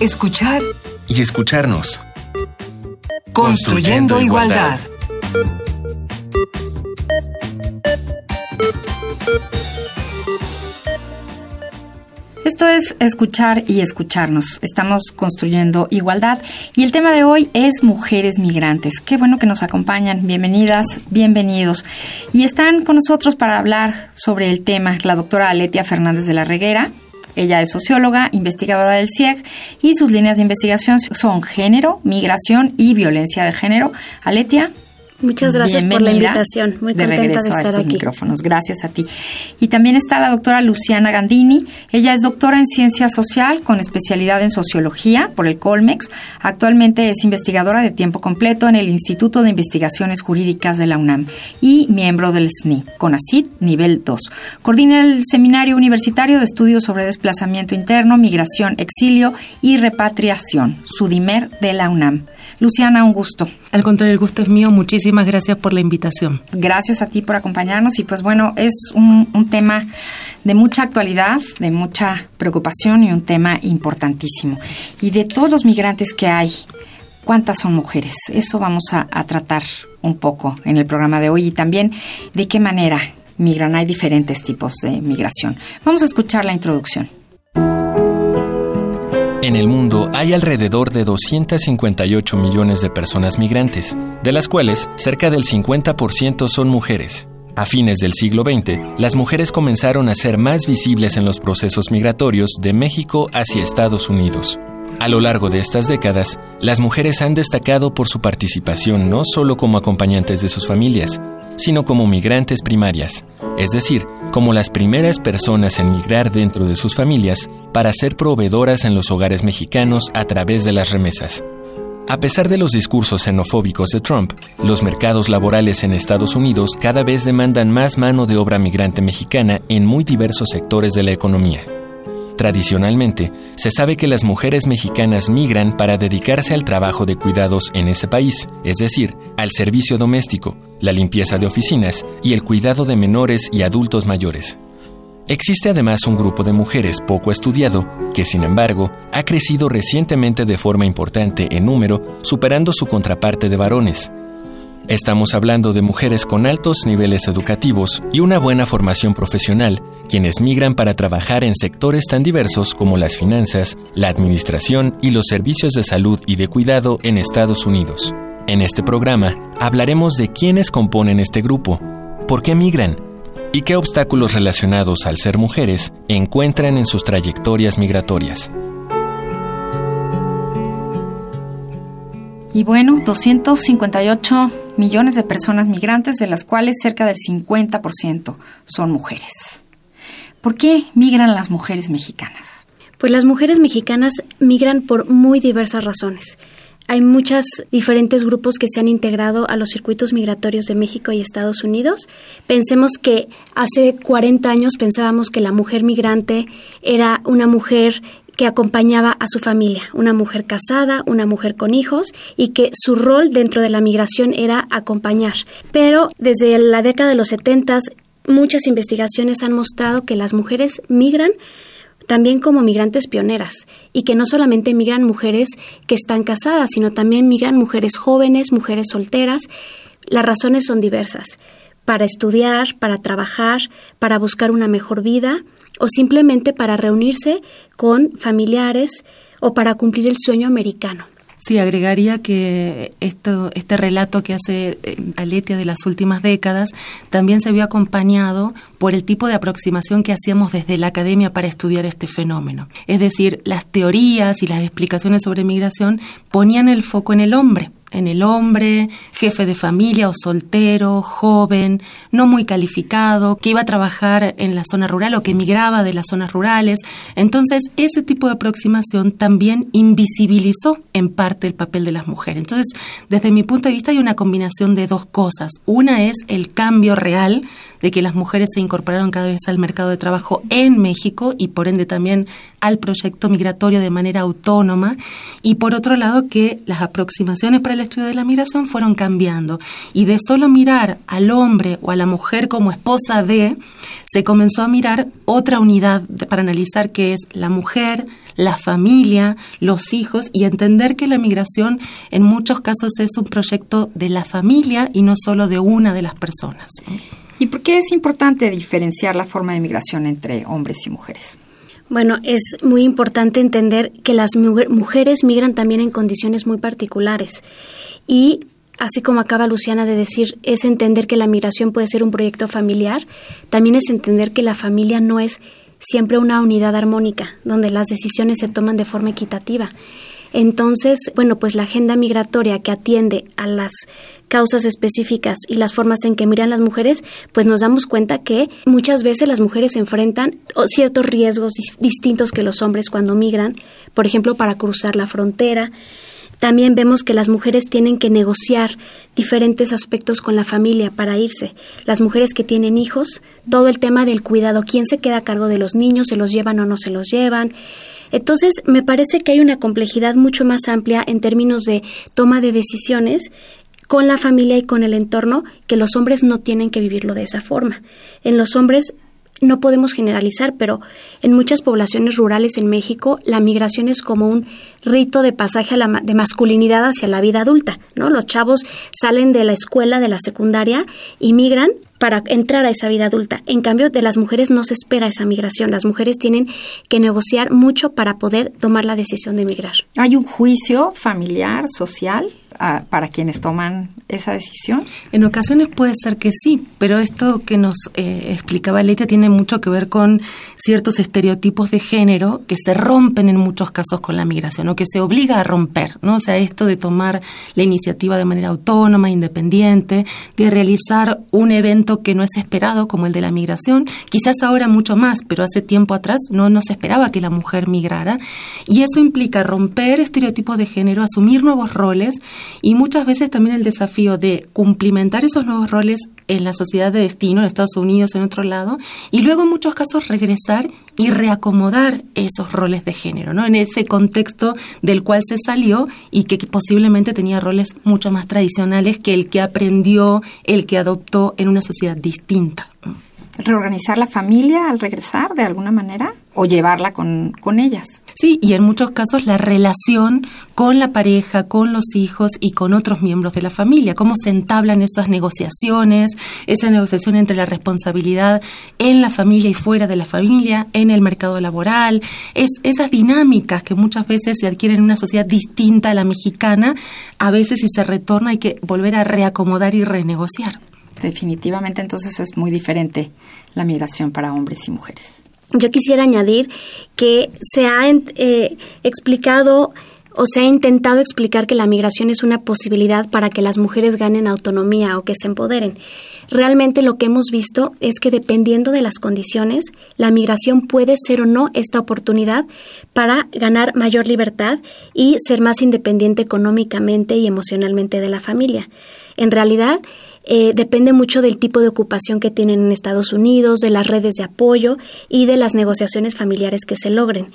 escuchar y escucharnos. Construyendo, igualdad. Esto es escuchar y escucharnos. Estamos construyendo igualdad y el tema de hoy es mujeres migrantes. Qué bueno que nos acompañan. Bienvenidas, bienvenidos. Y están con nosotros para hablar sobre el tema la doctora Aletia Fernández de la Reguera. Ella es socióloga, investigadora del CIEG y sus líneas de investigación son género, migración y violencia de género. Aletia, Muchas gracias por la invitación. Muy de contenta de estar a estos aquí. micrófonos. Gracias a ti. Y también está la doctora Luciana Gandini. Ella es doctora en ciencia social con especialidad en sociología por el Colmex. Actualmente es investigadora de tiempo completo en el Instituto de Investigaciones Jurídicas de la UNAM y miembro del SNI, CONACIT nivel 2. Coordina el Seminario Universitario de Estudios sobre Desplazamiento Interno, Migración, Exilio y Repatriación, SUDIMER de la UNAM. Luciana, un gusto. Al contrario, el gusto es mío. Muchísimas gracias por la invitación. Gracias a ti por acompañarnos y pues bueno, es un, un, tema de mucha actualidad, de mucha preocupación y un tema importantísimo. Y de todos los migrantes que hay, ¿cuántas son mujeres? Eso vamos a, a tratar un poco en el programa de hoy y también de qué manera migran. Hay diferentes tipos de migración. Vamos a escuchar la introducción. En el mundo hay alrededor de 258 millones de personas migrantes, de las cuales cerca del 50% son mujeres. A fines del siglo XX, las mujeres comenzaron a ser más visibles en los procesos migratorios de México hacia Estados Unidos. A lo largo de estas décadas, las mujeres han destacado por su participación no solo como acompañantes de sus familias, sino como migrantes primarias, es decir, como las primeras personas en migrar dentro de sus familias para ser proveedoras en los hogares mexicanos a través de las remesas. A pesar de los discursos xenofóbicos de Trump, los mercados laborales en Estados Unidos cada vez demandan más mano de obra migrante mexicana en muy diversos sectores de la economía. Tradicionalmente, se sabe que las mujeres mexicanas migran para dedicarse al trabajo de cuidados en ese país, es decir, al servicio doméstico, la limpieza de oficinas y el cuidado de menores y adultos mayores. Existe además un grupo de mujeres poco estudiado que, sin embargo, ha crecido recientemente de forma importante en número, superando su contraparte de varones. Estamos hablando de mujeres con altos niveles educativos y una buena formación profesional, quienes migran para trabajar en sectores tan diversos como las finanzas, la administración y los servicios de salud y de cuidado en Estados Unidos. En este programa hablaremos de quiénes componen este grupo, por qué migran y qué obstáculos relacionados al ser mujeres encuentran en sus trayectorias migratorias. Y bueno, 258 millones de personas migrantes, de las cuales cerca del 50% son mujeres. ¿Por qué migran las mujeres mexicanas? Pues las mujeres mexicanas migran por muy diversas razones. Hay muchos diferentes grupos que se han integrado a los circuitos migratorios de México y Estados Unidos. Pensemos que hace 40 años pensábamos que la mujer migrante era una mujer que acompañaba a su familia, una mujer casada, una mujer con hijos y que su rol dentro de la migración era acompañar. Pero desde la década de los 70 muchas investigaciones han mostrado que las mujeres migran también como migrantes pioneras y que no solamente migran mujeres que están casadas, sino también migran mujeres jóvenes, mujeres solteras. Las razones son diversas, para estudiar, para trabajar, para buscar una mejor vida o simplemente para reunirse con familiares o para cumplir el sueño americano. Sí, agregaría que esto, este relato que hace Aletia de las últimas décadas también se vio acompañado por el tipo de aproximación que hacíamos desde la academia para estudiar este fenómeno. Es decir, las teorías y las explicaciones sobre migración ponían el foco en el hombre, en el hombre, jefe de familia o soltero, joven, no muy calificado, que iba a trabajar en la zona rural o que emigraba de las zonas rurales. Entonces, ese tipo de aproximación también invisibilizó en parte el papel de las mujeres. Entonces, desde mi punto de vista hay una combinación de dos cosas. Una es el cambio real de que las mujeres se incorporaron cada vez al mercado de trabajo en México y por ende también al proyecto migratorio de manera autónoma y por otro lado que las aproximaciones para el estudio de la migración fueron cambiando y de solo mirar al hombre o a la mujer como esposa de se comenzó a mirar otra unidad para analizar que es la mujer, la familia, los hijos y entender que la migración en muchos casos es un proyecto de la familia y no solo de una de las personas. ¿Y por qué es importante diferenciar la forma de migración entre hombres y mujeres? Bueno, es muy importante entender que las mujeres migran también en condiciones muy particulares y así como acaba Luciana de decir, es entender que la migración puede ser un proyecto familiar, también es entender que la familia no es siempre una unidad armónica, donde las decisiones se toman de forma equitativa. Entonces, bueno, pues la agenda migratoria que atiende a las causas específicas y las formas en que miran las mujeres, pues nos damos cuenta que muchas veces las mujeres enfrentan ciertos riesgos distintos que los hombres cuando migran, por ejemplo, para cruzar la frontera. También vemos que las mujeres tienen que negociar diferentes aspectos con la familia para irse. Las mujeres que tienen hijos, todo el tema del cuidado, quién se queda a cargo de los niños, se los llevan o no se los llevan. Entonces, me parece que hay una complejidad mucho más amplia en términos de toma de decisiones con la familia y con el entorno que los hombres no tienen que vivirlo de esa forma. En los hombres no podemos generalizar, pero en muchas poblaciones rurales en México la migración es como un rito de pasaje a la, de masculinidad hacia la vida adulta, ¿no? Los chavos salen de la escuela, de la secundaria y migran para entrar a esa vida adulta. En cambio, de las mujeres no se espera esa migración. Las mujeres tienen que negociar mucho para poder tomar la decisión de emigrar. ¿Hay un juicio familiar, social, para quienes toman esa decisión? En ocasiones puede ser que sí, pero esto que nos eh, explicaba Letia tiene mucho que ver con ciertos estereotipos de género que se rompen en muchos casos con la migración o que se obliga a romper, ¿no? O sea, esto de tomar la iniciativa de manera autónoma, independiente, de realizar un evento que no es esperado como el de la migración, quizás ahora mucho más, pero hace tiempo atrás no, no se esperaba que la mujer migrara y eso implica romper estereotipos de género, asumir nuevos roles y muchas veces también el desafío de cumplimentar esos nuevos roles en la sociedad de destino, en Estados Unidos, en otro lado, y luego en muchos casos regresar y reacomodar esos roles de género, ¿no? En ese contexto del cual se salió y que posiblemente tenía roles mucho más tradicionales que el que aprendió, el que adoptó en una sociedad distinta reorganizar la familia al regresar de alguna manera o llevarla con, con ellas. Sí, y en muchos casos la relación con la pareja, con los hijos y con otros miembros de la familia, cómo se entablan esas negociaciones, esa negociación entre la responsabilidad en la familia y fuera de la familia, en el mercado laboral, es, esas dinámicas que muchas veces se adquieren en una sociedad distinta a la mexicana, a veces si se retorna hay que volver a reacomodar y renegociar definitivamente entonces es muy diferente la migración para hombres y mujeres. Yo quisiera añadir que se ha eh, explicado o se ha intentado explicar que la migración es una posibilidad para que las mujeres ganen autonomía o que se empoderen. Realmente lo que hemos visto es que dependiendo de las condiciones, la migración puede ser o no esta oportunidad para ganar mayor libertad y ser más independiente económicamente y emocionalmente de la familia. En realidad, eh, depende mucho del tipo de ocupación que tienen en Estados Unidos, de las redes de apoyo y de las negociaciones familiares que se logren.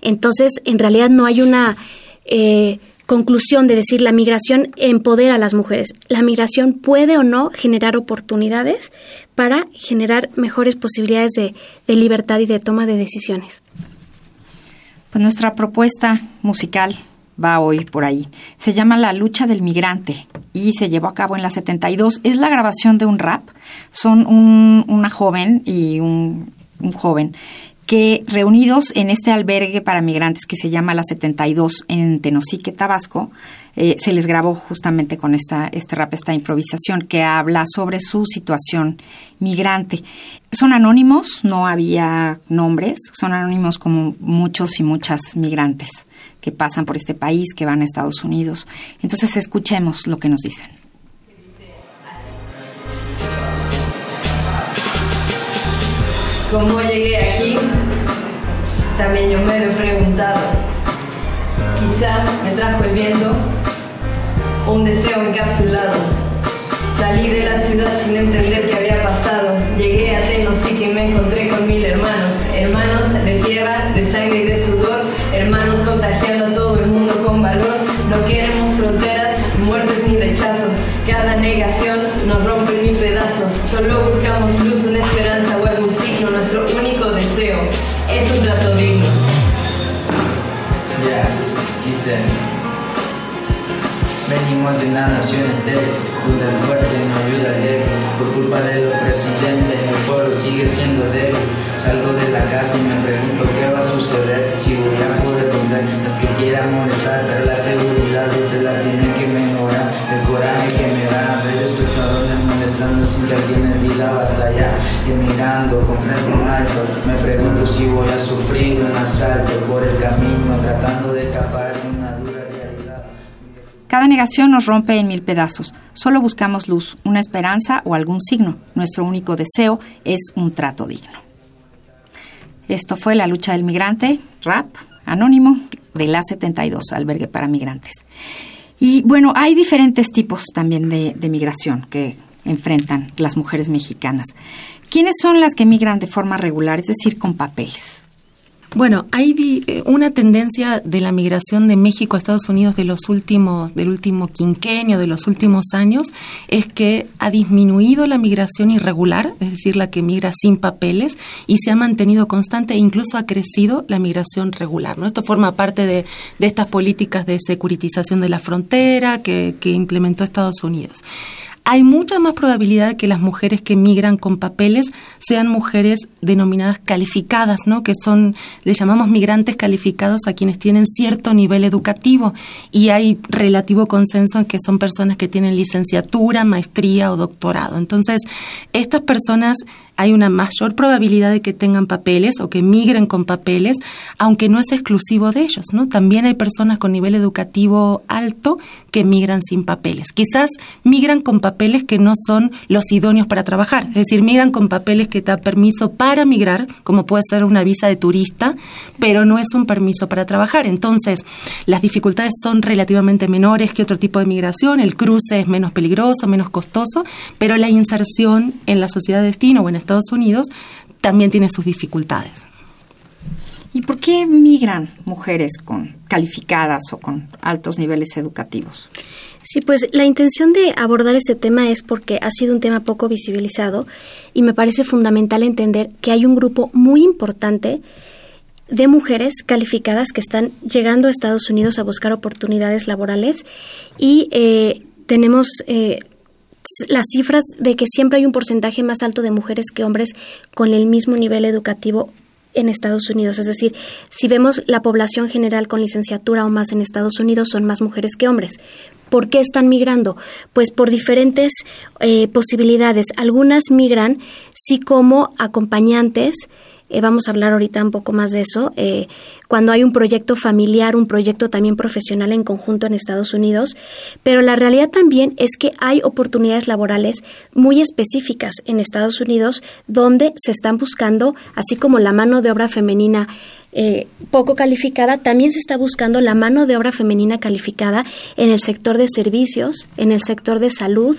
Entonces, en realidad no hay una eh, conclusión de decir la migración empodera a las mujeres. La migración puede o no generar oportunidades para generar mejores posibilidades de, de libertad y de toma de decisiones. Pues nuestra propuesta musical va hoy por ahí. Se llama La lucha del migrante y se llevó a cabo en la 72. Es la grabación de un rap. Son una joven y un, joven que reunidos en este albergue para migrantes que se llama La 72 en Tenosique, Tabasco, eh, se les grabó justamente con esta, este rap, esta improvisación que habla sobre su situación migrante. Son anónimos, no había nombres, son anónimos como muchos y muchas migrantes que pasan por este país, que van a Estados Unidos. Entonces escuchemos lo que nos dicen. ¿Cómo llegué aquí? También yo me lo he preguntado. Quizá me trajo el viento, un deseo encapsulado. Salí de la ciudad sin entender qué había pasado. Venimos de una nación entera, donde el fuerte no ayuda al débil. Por culpa de los presidentes, el pueblo sigue siendo débil. Salgo de la casa y me pregunto qué va a suceder, si voy a poder poner los que quieran molestar, pero la seguridad usted la tiene que mejorar. El coraje que me da ver estos cabrones molestando sin que alguien diga basta ya. Y mirando con frente alto, me pregunto si voy a sufrir un asalto por el camino, tratando de escapar Cada negación nos rompe en mil pedazos. Solo buscamos luz, una esperanza o algún signo. Nuestro único deseo es un trato digno. Esto fue La lucha del migrante, RAP, anónimo, de la 72, albergue para migrantes. Y bueno, hay diferentes tipos también de, de migración que enfrentan las mujeres mexicanas. ¿Quiénes son las que migran de forma regular, es decir, con papeles? Bueno, hay eh, una tendencia de la migración de México a Estados Unidos de los últimos, del último quinquenio, de los últimos años, es que ha disminuido la migración irregular, es decir, la que migra sin papeles, y se ha mantenido constante e incluso ha crecido la migración regular. ¿no? Esto forma parte de, de estas políticas de securitización de la frontera que, que implementó Estados Unidos hay mucha más probabilidad de que las mujeres que migran con papeles sean mujeres denominadas calificadas, ¿no? Que son, le llamamos migrantes calificados a quienes tienen cierto nivel educativo y hay relativo consenso en que son personas que tienen licenciatura, maestría o doctorado. Entonces, estas personas hay una mayor probabilidad de que tengan papeles o que migren con papeles, aunque no es exclusivo de ellos, ¿no? También hay personas con nivel educativo alto que migran sin papeles. Quizás migran con papeles que no son los idóneos para trabajar, es decir, migran con papeles que da permiso para migrar, como puede ser una visa de turista, pero no es un permiso para trabajar. Entonces, las dificultades son relativamente menores que otro tipo de migración, el cruce es menos peligroso, menos costoso, pero la inserción en la sociedad de destino o en Estados Unidos también tiene sus dificultades. ¿Y por qué migran mujeres con calificadas o con altos niveles educativos? Sí, pues la intención de abordar este tema es porque ha sido un tema poco visibilizado y me parece fundamental entender que hay un grupo muy importante de mujeres calificadas que están llegando a Estados Unidos a buscar oportunidades laborales y eh, tenemos eh, las cifras de que siempre hay un porcentaje más alto de mujeres que hombres con el mismo nivel educativo en Estados Unidos. Es decir, si vemos la población general con licenciatura o más en Estados Unidos, son más mujeres que hombres. ¿Por qué están migrando? Pues por diferentes eh, posibilidades. Algunas migran sí como acompañantes, eh, vamos a hablar ahorita un poco más de eso, eh, cuando hay un proyecto familiar, un proyecto también profesional en conjunto en Estados Unidos, pero la realidad también es que hay oportunidades laborales muy específicas en Estados Unidos donde se están buscando, así como la mano de obra femenina eh, poco calificada, también se está buscando la mano de obra femenina calificada en el sector de servicios, en el sector de salud,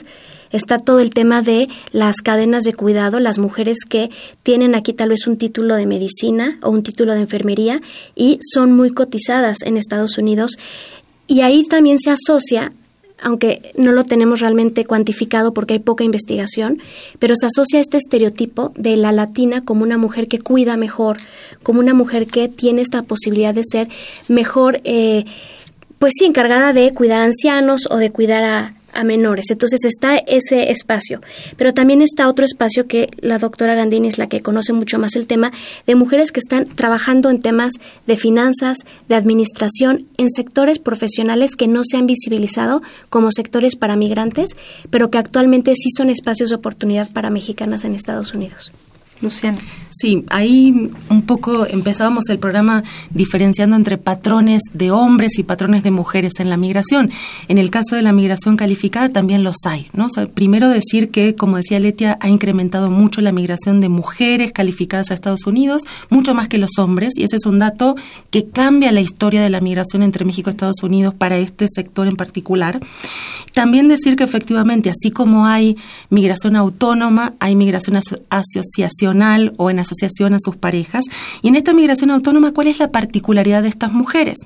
está todo el tema de las cadenas de cuidado, las mujeres que tienen aquí tal vez un título de medicina o un título de enfermería y son muy cotizadas en Estados Unidos. Y ahí también se asocia aunque no lo tenemos realmente cuantificado porque hay poca investigación, pero se asocia este estereotipo de la latina como una mujer que cuida mejor, como una mujer que tiene esta posibilidad de ser mejor, eh, pues sí, encargada de cuidar a ancianos o de cuidar a, a menores. Entonces está ese espacio, pero también está otro espacio que la doctora Gandini es la que conoce mucho más el tema de mujeres que están trabajando en temas de finanzas, de administración, en sectores profesionales que no se han visibilizado como sectores para migrantes, pero que actualmente sí son espacios de oportunidad para mexicanas en Estados Unidos. Luciana. Sí, ahí un poco empezábamos el programa diferenciando entre patrones de hombres y patrones de mujeres en la migración. En el caso de la migración calificada también los hay, ¿no? O sea, primero decir que, como decía Letia, ha incrementado mucho la migración de mujeres calificadas a Estados Unidos, mucho más que los hombres, y ese es un dato que cambia la historia de la migración entre México y Estados Unidos para este sector en particular. También decir que efectivamente, así como hay migración autónoma, hay migración aso o en asociación a sus parejas. Y en esta migración autónoma, ¿cuál es la particularidad de estas mujeres?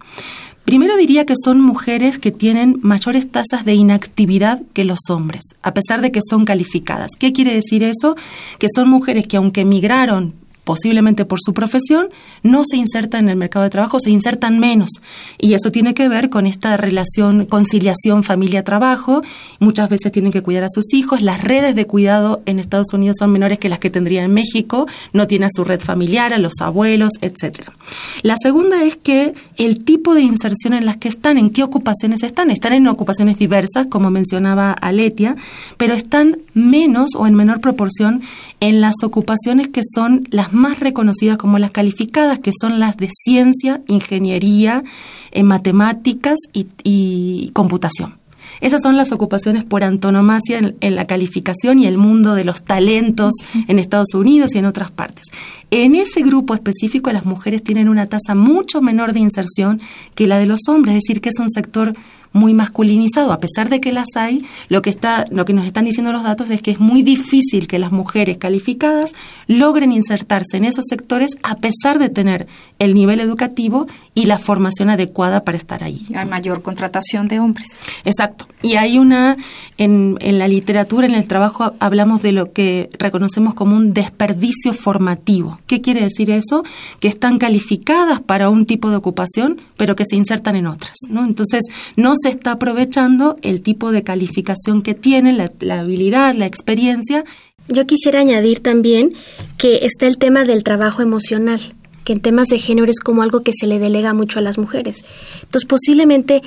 Primero diría que son mujeres que tienen mayores tasas de inactividad que los hombres, a pesar de que son calificadas. ¿Qué quiere decir eso? Que son mujeres que aunque emigraron posiblemente por su profesión, no se insertan en el mercado de trabajo, se insertan menos. Y eso tiene que ver con esta relación, conciliación familia-trabajo. Muchas veces tienen que cuidar a sus hijos. Las redes de cuidado en Estados Unidos son menores que las que tendría en México. No tiene a su red familiar, a los abuelos, etcétera. La segunda es que el tipo de inserción en las que están, en qué ocupaciones están, están en ocupaciones diversas, como mencionaba Aletia, pero están menos o en menor proporción en las ocupaciones que son las más reconocidas como las calificadas, que son las de ciencia, ingeniería, en matemáticas y, computación. Esas son las ocupaciones por antonomasia en, la calificación y el mundo de los talentos en Estados Unidos y en otras partes. En ese grupo específico las mujeres tienen una tasa mucho menor de inserción que la de los hombres, es decir, que es un sector muy masculinizado, a pesar de que las hay, lo que está, lo que nos están diciendo los datos es que es muy difícil que las mujeres calificadas logren insertarse en esos sectores a pesar de tener el nivel educativo y la formación adecuada para estar ahí. Hay mayor contratación de hombres. Exacto. Y hay una, en, en la literatura, en el trabajo, hablamos de lo que reconocemos como un desperdicio formativo. ¿Qué quiere decir eso? Que están calificadas para un tipo de ocupación, pero que se insertan en otras. ¿no? Entonces, no se está aprovechando el tipo de calificación que tienen, la, habilidad, la experiencia. Yo quisiera añadir también que está el tema del trabajo emocional que en temas de género es como algo que se le delega mucho a las mujeres. Entonces, posiblemente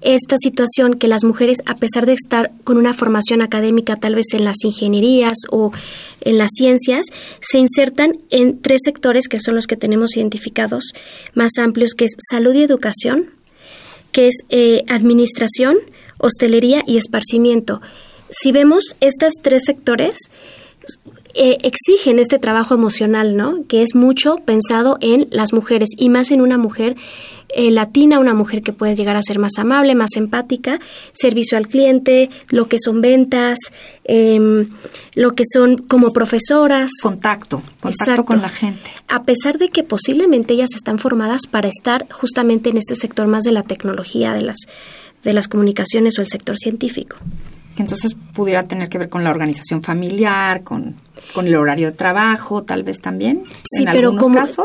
esta situación que las mujeres, a pesar de estar con una formación académica tal vez en las ingenierías o en las ciencias, se insertan en tres sectores que son los que tenemos identificados más amplios, que es salud y educación, que es eh, administración, hostelería y esparcimiento. Si vemos estos tres sectores, eh, exigen este trabajo emocional, ¿no? Que es mucho pensado en las mujeres y más en una mujer eh, latina, una mujer que puede llegar a ser más amable, más empática, servicio al cliente, lo que son ventas, em, lo que son como profesoras. Contacto, contacto con la gente. A pesar de que posiblemente ellas están formadas para estar justamente en este sector más de la tecnología, de las, de las comunicaciones o el sector científico que entonces pudiera tener que ver con la organización familiar, con, con el horario de trabajo, tal vez también. Sí, pero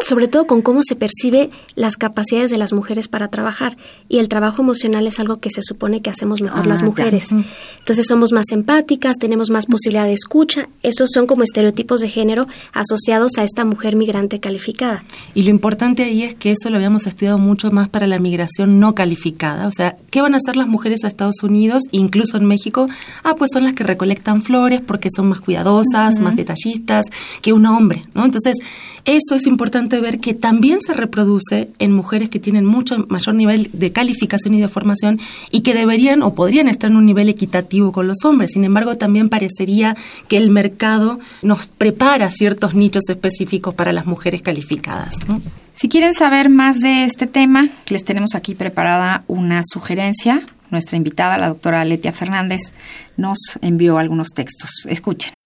sobre todo con cómo se percibe las capacidades de las mujeres para trabajar. Y el trabajo emocional es algo que se supone que hacemos mejor las ah, mujeres. Entonces somos más empáticas, tenemos más posibilidad de escucha. Esos son como estereotipos de género asociados a esta mujer migrante calificada. Y lo importante ahí es que eso lo habíamos estudiado mucho más para la migración no calificada. O sea, ¿qué van a hacer las mujeres a Estados Unidos, incluso en México? Ah, pues son las que recolectan flores porque son más cuidadosas, más detallistas que un hombre, ¿no? Entonces, eso es importante ver que también se reproduce en mujeres que tienen mucho mayor nivel de calificación y de formación y que deberían o podrían estar en un nivel equitativo con los hombres. Sin embargo, también parecería que el mercado nos prepara ciertos nichos específicos para las mujeres calificadas. Si quieren saber más de este tema, les tenemos aquí preparada una sugerencia nuestra invitada, la doctora Letia Fernández, nos envió algunos textos. Escuchen.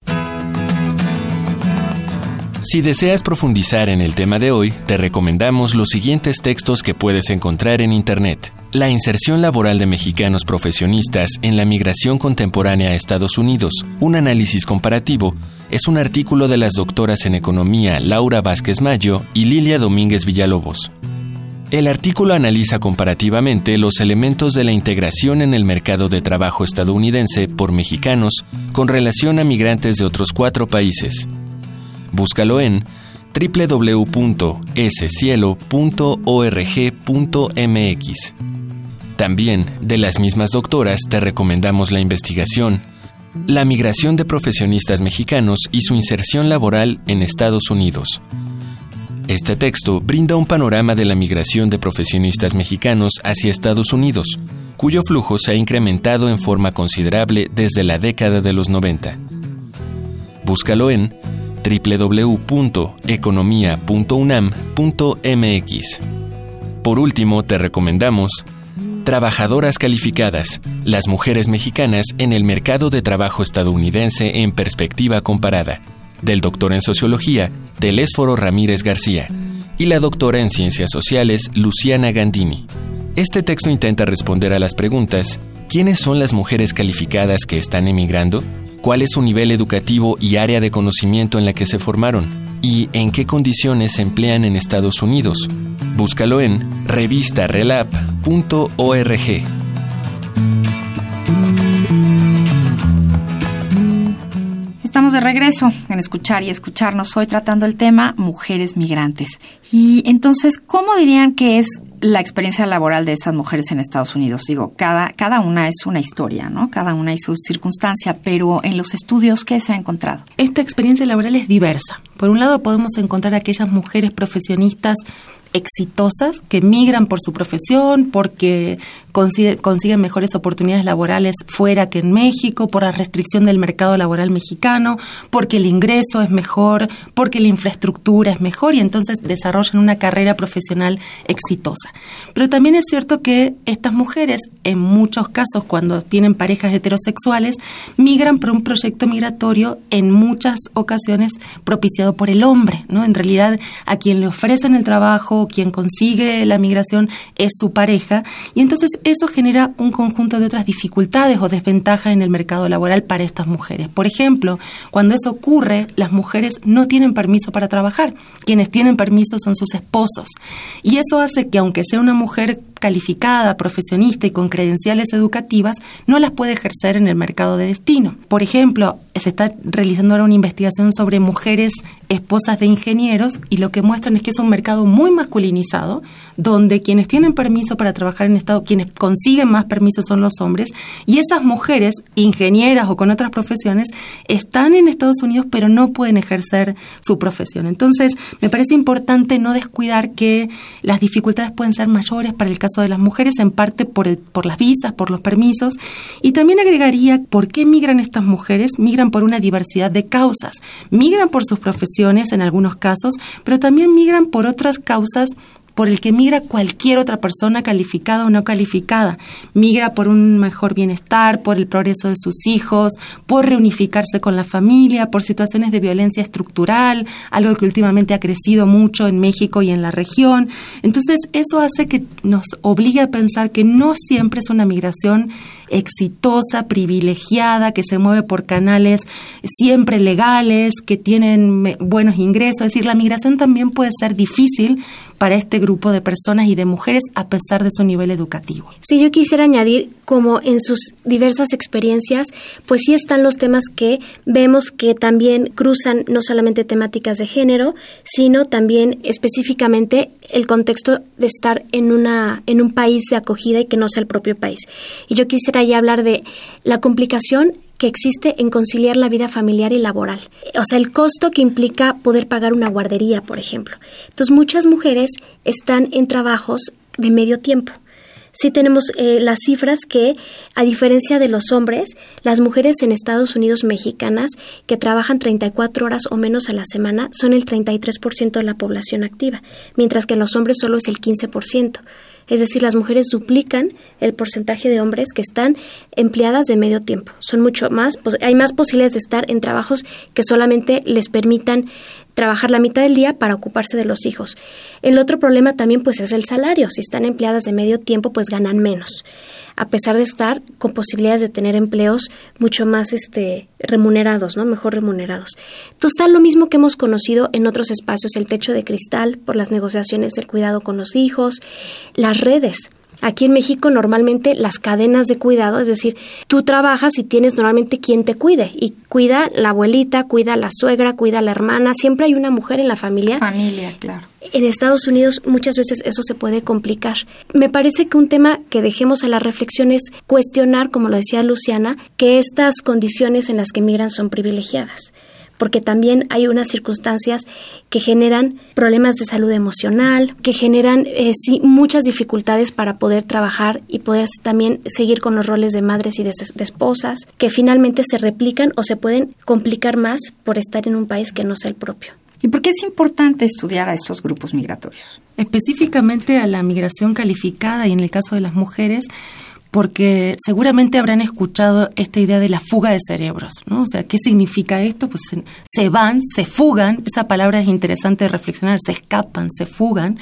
Si deseas profundizar en el tema de hoy, te recomendamos los siguientes textos que puedes encontrar en Internet. La inserción laboral de mexicanos profesionistas en la migración contemporánea a Estados Unidos, un análisis comparativo, es un artículo de las doctoras en economía Laura Vázquez Mayo y Lilia Domínguez Villalobos. El artículo analiza comparativamente los elementos de la integración en el mercado de trabajo estadounidense por mexicanos con relación a migrantes de otros cuatro países. Búscalo en www.escielo.org.mx. También, de las mismas doctoras, te recomendamos la investigación La migración de profesionistas mexicanos y su inserción laboral en Estados Unidos este texto brinda un panorama de la migración de profesionistas mexicanos hacia Estados Unidos, cuyo flujo se ha incrementado en forma considerable desde la década de los 90. Búscalo en www.economia.unam.mx. Por último, te recomendamos Trabajadoras calificadas, las mujeres mexicanas en el mercado de trabajo estadounidense en perspectiva comparada del doctor en Sociología, Telésforo Ramírez García, y la doctora en Ciencias Sociales, Luciana Gandini. Este texto intenta responder a las preguntas, ¿quiénes son las mujeres calificadas que están emigrando? ¿Cuál es su nivel educativo y área de conocimiento en la que se formaron? y en qué condiciones se emplean en Estados Unidos. Búscalo en revistarelap.org. De regreso en escuchar y escucharnos hoy tratando el tema mujeres migrantes. Y entonces, ¿cómo dirían que es la experiencia laboral de estas mujeres en Estados Unidos? Digo, cada, cada una es una historia, ¿no? Cada una y su circunstancia, pero en los estudios, ¿qué se ha encontrado? Esta experiencia laboral es diversa. Por un lado, podemos encontrar aquellas mujeres profesionistas exitosas que migran por su profesión, porque consiguen mejores oportunidades laborales fuera que en México, por la restricción del mercado laboral mexicano, porque el ingreso es mejor, porque la infraestructura es mejor y entonces desarrollan una carrera profesional exitosa. Pero también es cierto que estas mujeres, en muchos casos, cuando tienen parejas heterosexuales, migran por un proyecto migratorio en muchas ocasiones propiciado por el hombre, ¿no? En realidad, a quien le ofrecen el trabajo, quien consigue la migración es su pareja y entonces eso genera un conjunto de otras dificultades o desventajas en el mercado laboral para estas mujeres. Por ejemplo, cuando eso ocurre, las mujeres no tienen permiso para trabajar. Quienes tienen permiso son sus esposos. Y eso hace que aunque sea una mujer calificada, profesionista y con credenciales educativas, no las puede ejercer en el mercado de destino. Por ejemplo, se está realizando ahora una investigación sobre mujeres esposas de ingenieros y lo que muestran es que es un mercado muy masculinizado, donde quienes tienen permiso para trabajar en Estado, quienes consiguen más permisos son los hombres, y esas mujeres, ingenieras o con otras profesiones, están en Estados Unidos pero no pueden ejercer su profesión. Entonces, me parece importante no descuidar que las dificultades pueden ser mayores para el caso de las mujeres, en parte por, el, por las visas, por los permisos, y también agregaría por qué migran estas mujeres, migran por una diversidad de causas, migran por sus profesiones, en algunos casos, pero también migran por otras causas por el que migra cualquier otra persona calificada o no calificada. Migra por un mejor bienestar, por el progreso de sus hijos, por reunificarse con la familia, por situaciones de violencia estructural, algo que últimamente ha crecido mucho en México y en la región. Entonces, eso hace que nos obligue a pensar que no siempre es una migración exitosa, privilegiada, que se mueve por canales siempre legales, que tienen buenos ingresos. Es decir, la migración también puede ser difícil para este grupo de personas y de mujeres a pesar de su nivel educativo. Sí, yo quisiera añadir como en sus diversas experiencias, pues sí están los temas que vemos que también cruzan no solamente temáticas de género, sino también específicamente el contexto de estar en una en un país de acogida y que no sea el propio país. Y yo quisiera ya hablar de la complicación que existe en conciliar la vida familiar y laboral. O sea, el costo que implica poder pagar una guardería, por ejemplo. Entonces, muchas mujeres están en trabajos de medio tiempo. Sí tenemos eh, las cifras que, a diferencia de los hombres, las mujeres en Estados Unidos mexicanas que trabajan 34 horas o menos a la semana son el 33% de la población activa, mientras que en los hombres solo es el 15%. Es decir, las mujeres duplican el porcentaje de hombres que están empleadas de medio tiempo. Son mucho más, hay más posibilidades de estar en trabajos que solamente les permitan trabajar la mitad del día para ocuparse de los hijos. El otro problema también pues es el salario. Si están empleadas de medio tiempo pues ganan menos, a pesar de estar con posibilidades de tener empleos mucho más este remunerados, ¿no? Mejor remunerados. Entonces está lo mismo que hemos conocido en otros espacios, el techo de cristal por las negociaciones del cuidado con los hijos, las redes Aquí en México normalmente las cadenas de cuidado, es decir, tú trabajas y tienes normalmente quien te cuide y cuida la abuelita, cuida la suegra, cuida la hermana, siempre hay una mujer en la familia. Familia, claro. En Estados Unidos muchas veces eso se puede complicar. Me parece que un tema que dejemos a la reflexión es cuestionar, como lo decía Luciana, que estas condiciones en las que migran son privilegiadas porque también hay unas circunstancias que generan problemas de salud emocional, que generan eh, sí, muchas dificultades para poder trabajar y poder también seguir con los roles de madres y de, de esposas, que finalmente se replican o se pueden complicar más por estar en un país que no sea el propio. ¿Y por qué es importante estudiar a estos grupos migratorios? Específicamente a la migración calificada y en el caso de las mujeres, porque seguramente habrán escuchado esta idea de la fuga de cerebros, ¿no? O sea, ¿qué significa esto? Pues se, van, se fugan, esa palabra es interesante de reflexionar, se escapan, se fugan,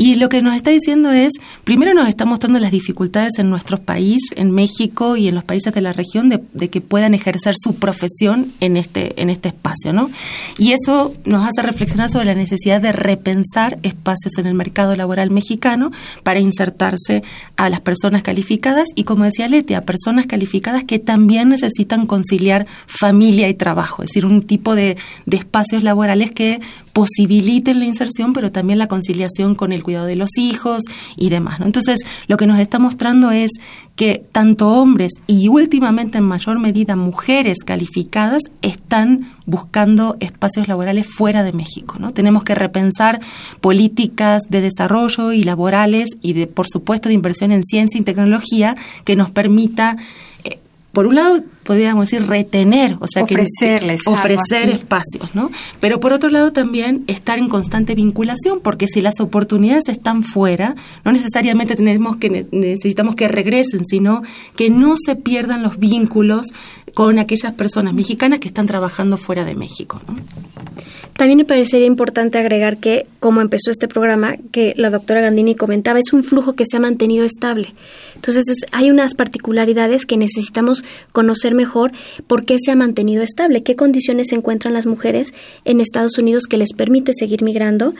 Y lo que nos está diciendo es, primero nos está mostrando las dificultades en nuestro país, en México y en los países de la región, de, que puedan ejercer su profesión en este, en este espacio, ¿no? Y eso nos hace reflexionar sobre la necesidad de repensar espacios en el mercado laboral mexicano para insertarse a las personas calificadas y, como decía Leti, a personas calificadas que también necesitan conciliar familia y trabajo, es decir, un tipo de, de espacios laborales que posibiliten la inserción, pero también la conciliación con el cuidado de los hijos y demás. Entonces, lo que nos está mostrando es que tanto hombres y últimamente en mayor medida mujeres calificadas están buscando espacios laborales fuera de México. ¿no? Tenemos que repensar políticas de desarrollo y laborales y, de, por supuesto, de inversión en ciencia y tecnología que nos permita por un lado, podríamos decir retener, o sea, Ofrecerles que ofrecer espacios, ¿no? Pero por otro lado también estar en constante vinculación, porque si las oportunidades están fuera, no necesariamente tenemos que necesitamos que regresen, sino que no se pierdan los vínculos con aquellas personas mexicanas que están trabajando fuera de México. ¿no? También me parecería importante agregar que, como empezó este programa, que la doctora Gandini comentaba, es un flujo que se ha mantenido estable. Entonces, hay unas particularidades que necesitamos conocer mejor por qué se ha mantenido estable, qué condiciones se encuentran las mujeres en Estados Unidos que les permite seguir migrando.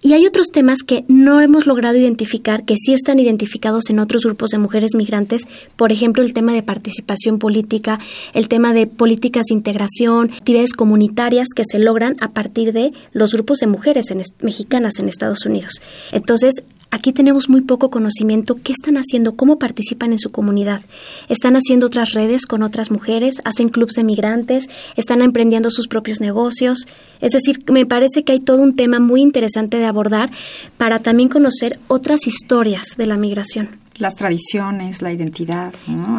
Y hay otros temas que no hemos logrado identificar, que sí están identificados en otros grupos de mujeres migrantes, por ejemplo, el tema de participación política, el tema de políticas de integración, actividades comunitarias que se logran a partir de los grupos de mujeres mexicanas en Estados Unidos. Entonces, Aquí tenemos muy poco conocimiento. ¿Qué están haciendo? ¿Cómo participan en su comunidad? ¿Están haciendo otras redes con otras mujeres? ¿Hacen clubes de migrantes? ¿Están emprendiendo sus propios negocios? Es decir, me parece que hay todo un tema muy interesante de abordar para también conocer otras historias de la migración las tradiciones, la identidad.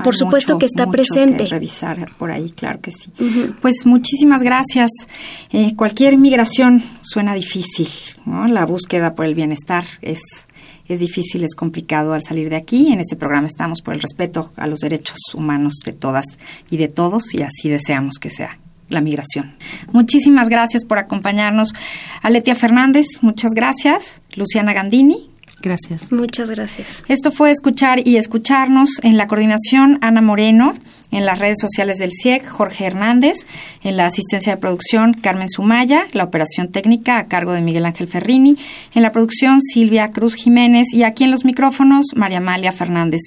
Por supuesto que está presente. Que revisar por ahí, claro que sí. Pues muchísimas gracias. Eh, cualquier migración suena difícil, ¿no? La búsqueda por el bienestar es es difícil, es complicado al salir de aquí. En este programa estamos por el respeto a los derechos humanos de todas y de todos y así deseamos que sea la migración. Muchísimas gracias por acompañarnos. Aletia Fernández, muchas gracias. Luciana Gandini, Gracias. Muchas gracias. Esto fue Escuchar y Escucharnos en la coordinación Ana Moreno, en las redes sociales del CIEC Jorge Hernández, en la asistencia de producción Carmen Sumaya, la operación técnica a cargo de Miguel Ángel Ferrini, en la producción Silvia Cruz Jiménez y aquí en los micrófonos María Amalia Fernández.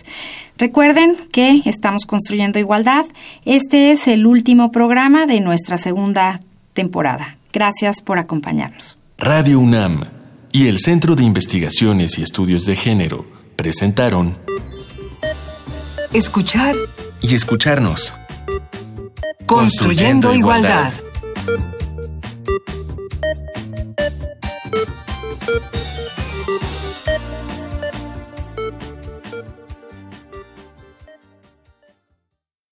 Recuerden que estamos construyendo igualdad. Este es el último programa de nuestra segunda temporada. Gracias por acompañarnos. Radio UNAM y el Centro de Investigaciones y Estudios de Género presentaron Escuchar y escucharnos. Construyendo, igualdad.